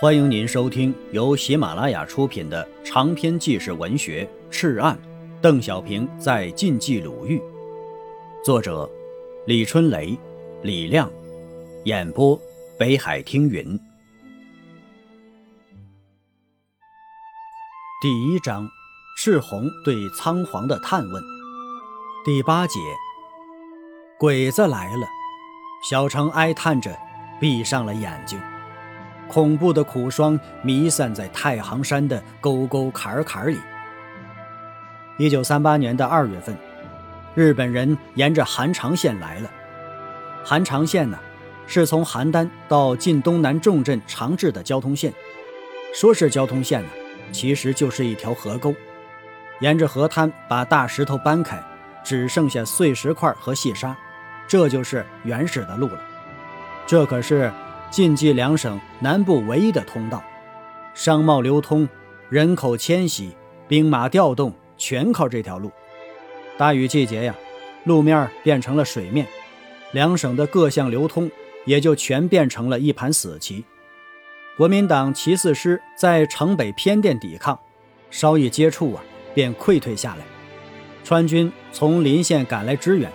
欢迎您收听由喜马拉雅出品的长篇纪实文学《赤案》，邓小平在晋冀鲁豫，作者李春雷、李亮，演播北海听云。第一章：赤红对仓皇的探问。第八节：鬼子来了。小城哀叹着，闭上了眼睛。恐怖的苦霜弥散在太行山的沟沟坎坎里。一九三八年的二月份，日本人沿着韩长线来了。韩长线呢，是从邯郸到晋东南重镇长治的交通线。说是交通线呢，其实就是一条河沟。沿着河滩把大石头搬开，只剩下碎石块和细沙，这就是原始的路了。这可是。晋冀两省南部唯一的通道，商贸流通、人口迁徙、兵马调动，全靠这条路。大雨季节呀，路面变成了水面，两省的各项流通也就全变成了一盘死棋。国民党骑四师在城北偏殿抵抗，稍一接触啊，便溃退下来。川军从临县赶来支援，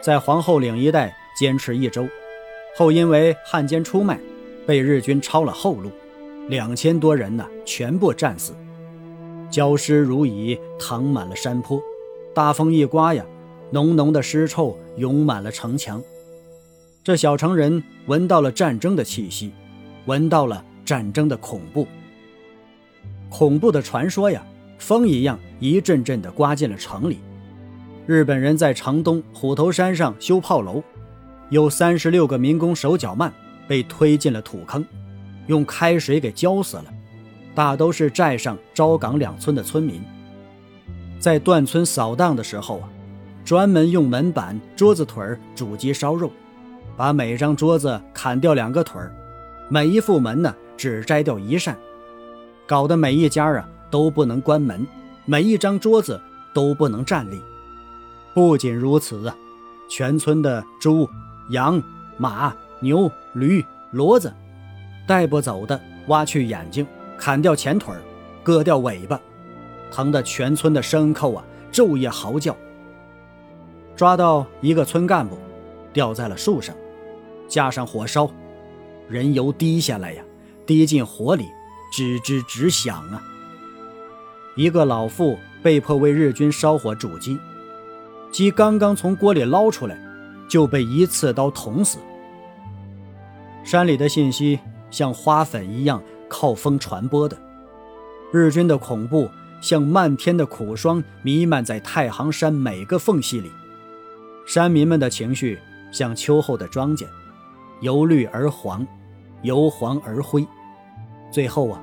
在皇后岭一带坚持一周。后因为汉奸出卖，被日军抄了后路，两千多人呢，全部战死，焦尸如蚁，躺满了山坡。大风一刮呀，浓浓的尸臭涌满了城墙。这小城人闻到了战争的气息，闻到了战争的恐怖。恐怖的传说呀，风一样一阵阵地刮进了城里。日本人在城东虎头山上修炮楼。有三十六个民工手脚慢，被推进了土坑，用开水给浇死了。大都是寨上昭岗两村的村民。在断村扫荡的时候啊，专门用门板、桌子腿煮鸡烧肉，把每张桌子砍掉两个腿儿，每一副门呢只摘掉一扇，搞得每一家啊都不能关门，每一张桌子都不能站立。不仅如此啊，全村的猪。羊、马、牛、驴、骡子，带不走的，挖去眼睛，砍掉前腿割掉尾巴，疼得全村的牲口啊昼夜嚎叫。抓到一个村干部，吊在了树上，架上火烧，人油滴下来呀，滴进火里，吱吱直响啊。一个老妇被迫为日军烧火煮鸡，鸡刚刚从锅里捞出来。就被一刺刀捅死。山里的信息像花粉一样靠风传播的，日军的恐怖像漫天的苦霜弥漫在太行山每个缝隙里，山民们的情绪像秋后的庄稼，由绿而黄，由黄而灰，最后啊，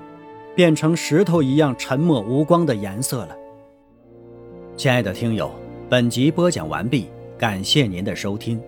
变成石头一样沉默无光的颜色了。亲爱的听友，本集播讲完毕。感谢您的收听。